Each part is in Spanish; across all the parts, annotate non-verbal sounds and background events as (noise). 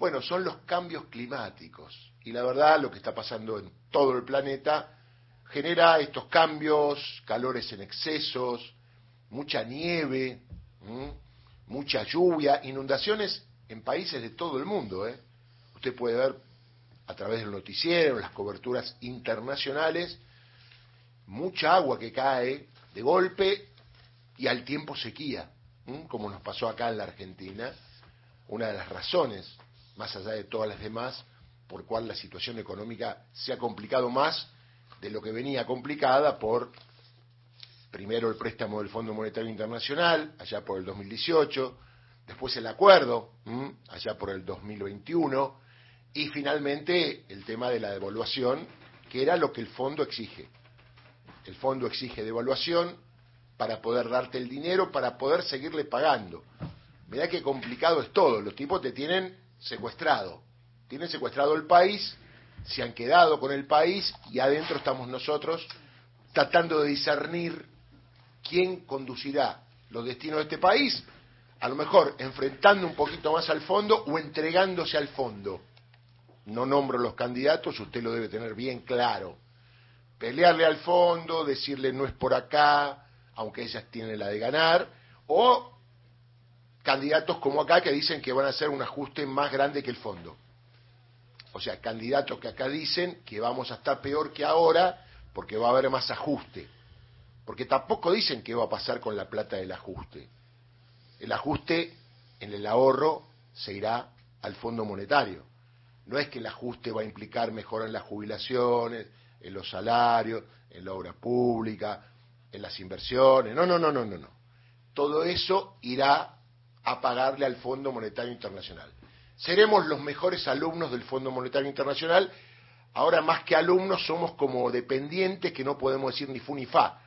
Bueno, son los cambios climáticos. Y la verdad, lo que está pasando en todo el planeta genera estos cambios, calores en excesos, mucha nieve, mucha lluvia, inundaciones en países de todo el mundo. ¿eh? Usted puede ver a través del noticiero, las coberturas internacionales, mucha agua que cae de golpe y al tiempo sequía, como nos pasó acá en la Argentina. Una de las razones, más allá de todas las demás, por cual la situación económica se ha complicado más de lo que venía complicada por primero el préstamo del Fondo Monetario Internacional, allá por el 2018, después el acuerdo, allá por el 2021, y finalmente el tema de la devaluación, que era lo que el fondo exige. El fondo exige devaluación para poder darte el dinero, para poder seguirle pagando. Mirá qué complicado es todo, los tipos te tienen secuestrado, tienen secuestrado el país, se han quedado con el país y adentro estamos nosotros tratando de discernir quién conducirá los destinos de este país, a lo mejor enfrentando un poquito más al fondo o entregándose al fondo. No nombro los candidatos, usted lo debe tener bien claro. Pelearle al fondo, decirle no es por acá, aunque ellas tienen la de ganar, o candidatos como acá que dicen que van a hacer un ajuste más grande que el fondo. O sea, candidatos que acá dicen que vamos a estar peor que ahora porque va a haber más ajuste. Porque tampoco dicen qué va a pasar con la plata del ajuste. El ajuste en el ahorro se irá al Fondo Monetario. No es que el ajuste va a implicar mejora en las jubilaciones, en los salarios, en la obra pública, en las inversiones. No, no, no, no, no, no. Todo eso irá a pagarle al Fondo Monetario Internacional. Seremos los mejores alumnos del Fondo Monetario Internacional. Ahora más que alumnos somos como dependientes que no podemos decir ni fu ni fa.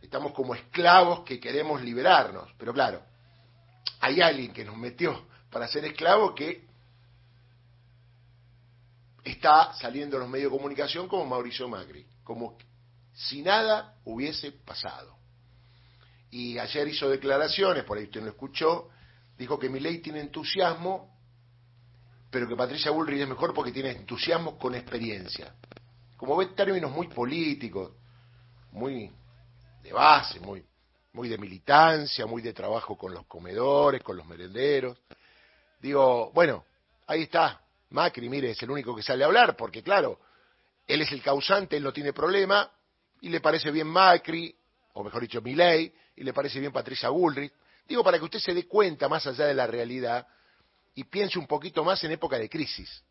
Estamos como esclavos que queremos liberarnos. Pero claro, hay alguien que nos metió para ser esclavos que está saliendo en los medios de comunicación como Mauricio Macri, como si nada hubiese pasado. Y ayer hizo declaraciones, por ahí usted lo escuchó, dijo que mi ley tiene entusiasmo, pero que Patricia Bullrich es mejor porque tiene entusiasmo con experiencia. Como ve términos muy políticos, muy de base, muy, muy de militancia, muy de trabajo con los comedores, con los merenderos. Digo, bueno, ahí está, Macri, mire, es el único que sale a hablar, porque claro, él es el causante, él no tiene problema, y le parece bien Macri, o mejor dicho, Milei, y le parece bien Patricia Bullrich. Digo, para que usted se dé cuenta más allá de la realidad y piense un poquito más en época de crisis.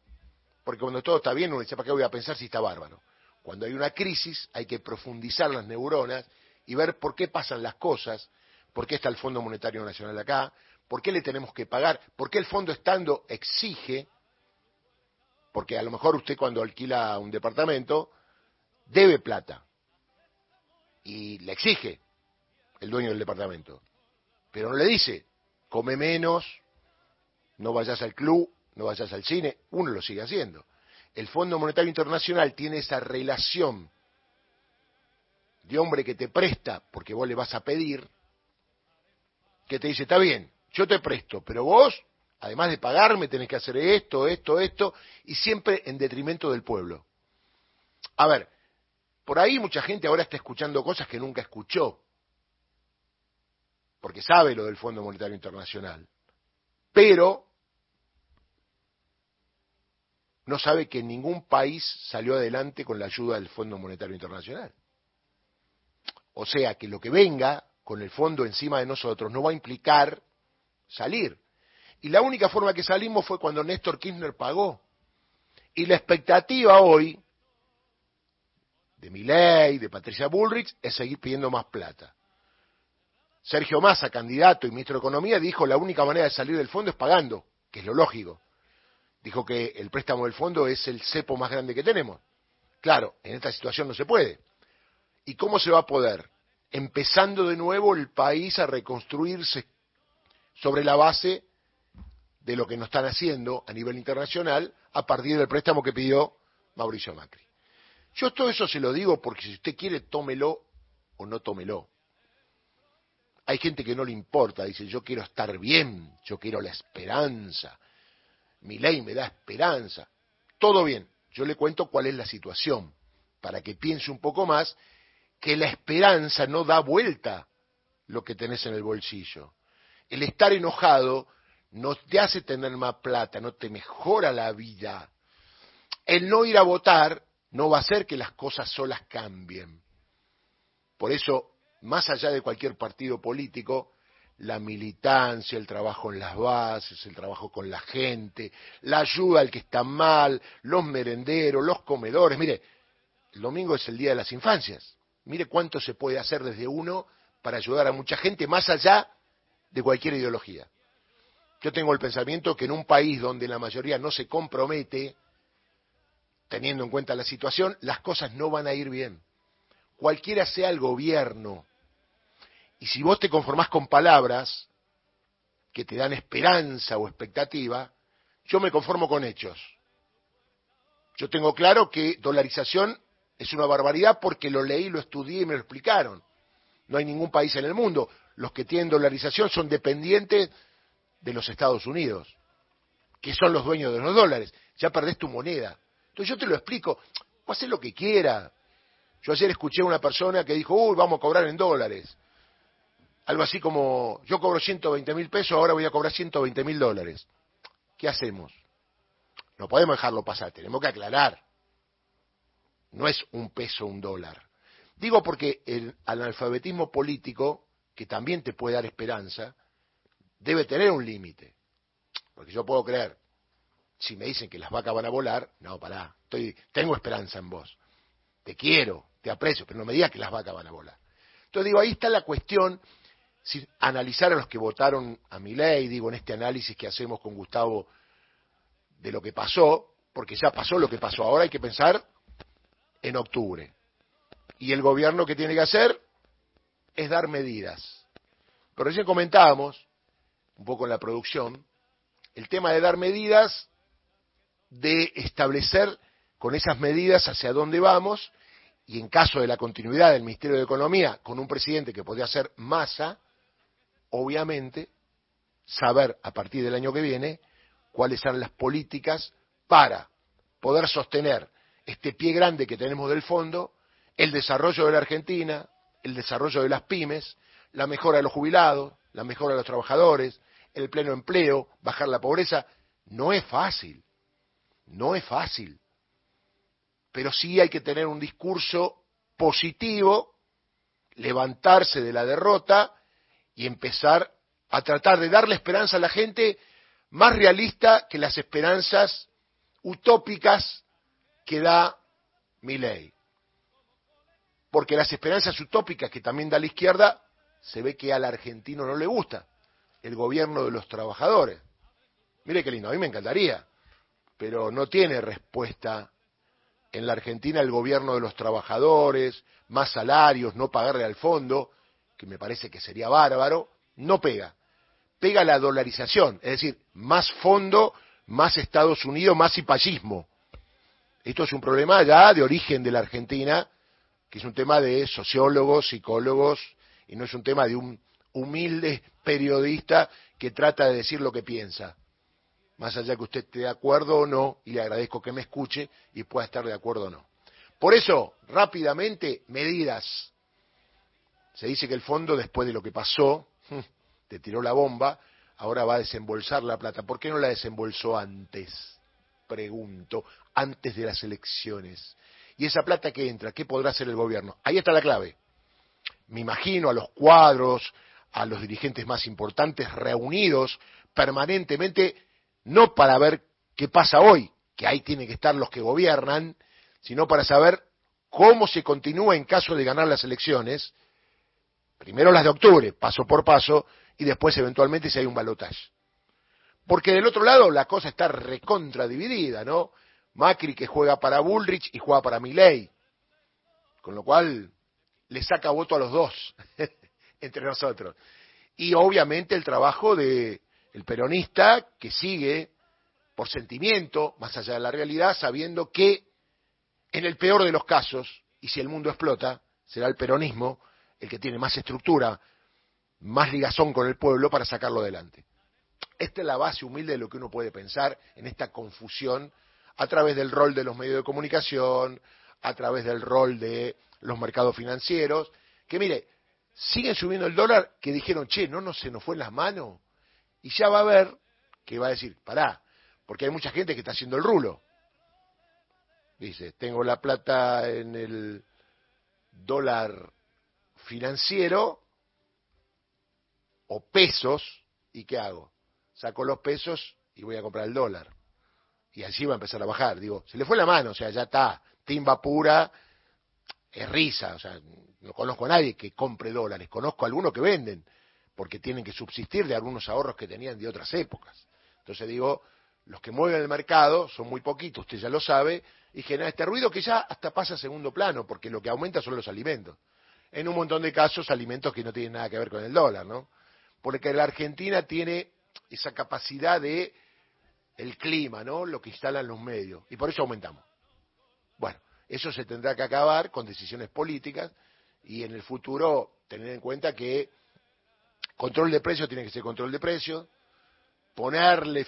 Porque cuando todo está bien, uno dice, ¿para qué voy a pensar si está bárbaro? Cuando hay una crisis, hay que profundizar las neuronas y ver por qué pasan las cosas, por qué está el Fondo Monetario Nacional acá, por qué le tenemos que pagar, por qué el fondo estando exige, porque a lo mejor usted cuando alquila un departamento debe plata y le exige el dueño del departamento, pero no le dice, come menos, no vayas al club, no vayas al cine, uno lo sigue haciendo. El Fondo Monetario Internacional tiene esa relación de hombre que te presta porque vos le vas a pedir, que te dice, está bien, yo te presto, pero vos, además de pagarme, tenés que hacer esto, esto, esto, y siempre en detrimento del pueblo. A ver, por ahí mucha gente ahora está escuchando cosas que nunca escuchó, porque sabe lo del Fondo Monetario Internacional, pero no sabe que ningún país salió adelante con la ayuda del Fondo Monetario Internacional. O sea que lo que venga con el fondo encima de nosotros no va a implicar salir. Y la única forma que salimos fue cuando Néstor Kirchner pagó. Y la expectativa hoy de Milei, de Patricia Bullrich, es seguir pidiendo más plata. Sergio Massa, candidato y ministro de Economía, dijo la única manera de salir del fondo es pagando, que es lo lógico. Dijo que el préstamo del fondo es el cepo más grande que tenemos. Claro, en esta situación no se puede. ¿Y cómo se va a poder? Empezando de nuevo el país a reconstruirse sobre la base de lo que nos están haciendo a nivel internacional a partir del préstamo que pidió Mauricio Macri. Yo todo eso se lo digo porque si usted quiere, tómelo o no tómelo. Hay gente que no le importa, dice, yo quiero estar bien, yo quiero la esperanza. mi ley me da esperanza. Todo bien, yo le cuento cuál es la situación, para que piense un poco más que la esperanza no da vuelta lo que tenés en el bolsillo. El estar enojado no te hace tener más plata, no te mejora la vida. El no ir a votar no va a hacer que las cosas solas cambien. Por eso, más allá de cualquier partido político, la militancia, el trabajo en las bases, el trabajo con la gente, la ayuda al que está mal, los merenderos, los comedores. Mire, el domingo es el Día de las Infancias. Mire cuánto se puede hacer desde uno para ayudar a mucha gente más allá de cualquier ideología. Yo tengo el pensamiento que en un país donde la mayoría no se compromete, teniendo en cuenta la situación, las cosas no van a ir bien. Cualquiera sea el gobierno, y si vos te conformás con palabras que te dan esperanza o expectativa, yo me conformo con hechos. Yo tengo claro que dolarización es una barbaridad porque lo leí, lo estudié y me lo explicaron. No hay ningún país en el mundo. Los que tienen dolarización son dependientes de los Estados Unidos, que son los dueños de los dólares. Ya perdés tu moneda. Entonces yo te lo explico. Vos haces lo que quiera. Yo ayer escuché a una persona que dijo, uy, vamos a cobrar en dólares algo así como, yo cobro 120 mil pesos, ahora voy a cobrar 120 mil dólares. ¿Qué hacemos? No podemos dejarlo pasar, tenemos que aclarar. No es un peso, un dólar. Digo porque el analfabetismo político, que también te puede dar esperanza, debe tener un límite. Porque yo puedo creer, si me dicen que las vacas van a volar, no, pará, estoy, tengo esperanza en vos. Te quiero, te aprecio, pero no me digas que las vacas van a volar. Entonces digo, ahí está la cuestión si, analizar a los que votaron a mi ley, digo, en este análisis que hacemos con Gustavo de lo que pasó, porque ya pasó lo que pasó, ahora hay que pensar en octubre. Y el gobierno que tiene que hacer es dar medidas. Pero recién comentábamos, un poco en la producción, el tema de dar medidas, de establecer con esas medidas hacia dónde vamos, y en caso de la continuidad del Ministerio de Economía con un presidente que podría ser masa, obviamente, saber a partir del año que viene cuáles son las políticas para poder sostener este pie grande que tenemos del fondo, el desarrollo de la Argentina, el desarrollo de las pymes, la mejora de los jubilados, la mejora de los trabajadores, el pleno empleo, bajar la pobreza. No es fácil, no es fácil, pero sí hay que tener un discurso positivo, levantarse de la derrota y empezar a tratar de darle esperanza a la gente más realista que las esperanzas utópicas que da mi ley. Porque las esperanzas utópicas que también da la izquierda, se ve que al argentino no le gusta, el gobierno de los trabajadores. Mire qué lindo, a mí me encantaría, pero no tiene respuesta en la Argentina el gobierno de los trabajadores, más salarios, no pagarle al fondo, que me parece que sería bárbaro, no pega. Pega la dolarización, es decir, más fondo, más Estados Unidos, más cipallismo. Esto es un problema ya de origen de la Argentina, que es un tema de sociólogos, psicólogos, y no es un tema de un humilde periodista que trata de decir lo que piensa. Más allá que usted esté de acuerdo o no, y le agradezco que me escuche y pueda estar de acuerdo o no. Por eso, rápidamente, medidas se dice que el fondo, después de lo que pasó, te tiró la bomba, ahora va a desembolsar la plata. ¿Por qué no la desembolsó antes? Pregunto, antes de las elecciones. ¿Y esa plata que entra? ¿Qué podrá hacer el gobierno? Ahí está la clave. Me imagino a los cuadros, a los dirigentes más importantes reunidos permanentemente, no para ver qué pasa hoy, que ahí tienen que estar los que gobiernan, sino para saber cómo se continúa en caso de ganar las elecciones Primero las de octubre, paso por paso, y después eventualmente si hay un balotaje. Porque del otro lado la cosa está recontra dividida, ¿no? Macri que juega para Bullrich y juega para Milley. Con lo cual le saca voto a los dos (laughs) entre nosotros. Y obviamente el trabajo de el peronista que sigue por sentimiento, más allá de la realidad, sabiendo que en el peor de los casos, y si el mundo explota, será el peronismo el que tiene más estructura, más ligazón con el pueblo para sacarlo adelante. Esta es la base humilde de lo que uno puede pensar en esta confusión a través del rol de los medios de comunicación, a través del rol de los mercados financieros, que mire, siguen subiendo el dólar, que dijeron, che, no, no se nos fue en las manos, y ya va a ver que va a decir, pará, porque hay mucha gente que está haciendo el rulo. Dice, tengo la plata en el dólar financiero o pesos, ¿y qué hago? Saco los pesos y voy a comprar el dólar. Y así va a empezar a bajar. Digo, se le fue la mano, o sea, ya está, timba pura, es risa, o sea, no conozco a nadie que compre dólares, conozco a algunos que venden, porque tienen que subsistir de algunos ahorros que tenían de otras épocas. Entonces digo, los que mueven el mercado son muy poquitos, usted ya lo sabe, y genera este ruido que ya hasta pasa a segundo plano, porque lo que aumenta son los alimentos. En un montón de casos, alimentos que no tienen nada que ver con el dólar, ¿no? Porque la Argentina tiene esa capacidad de el clima, ¿no? Lo que instalan los medios, y por eso aumentamos. Bueno, eso se tendrá que acabar con decisiones políticas y en el futuro tener en cuenta que control de precios tiene que ser control de precios, ponerle,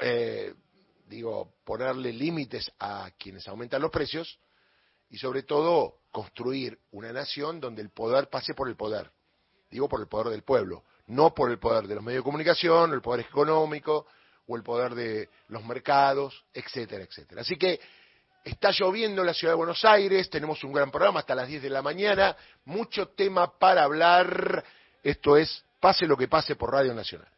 eh, digo, ponerle límites a quienes aumentan los precios y sobre todo construir una nación donde el poder pase por el poder, digo por el poder del pueblo, no por el poder de los medios de comunicación, el poder económico o el poder de los mercados, etcétera, etcétera. Así que Está lloviendo en la ciudad de Buenos Aires, tenemos un gran programa hasta las 10 de la mañana, mucho tema para hablar. Esto es Pase lo que pase por Radio Nacional.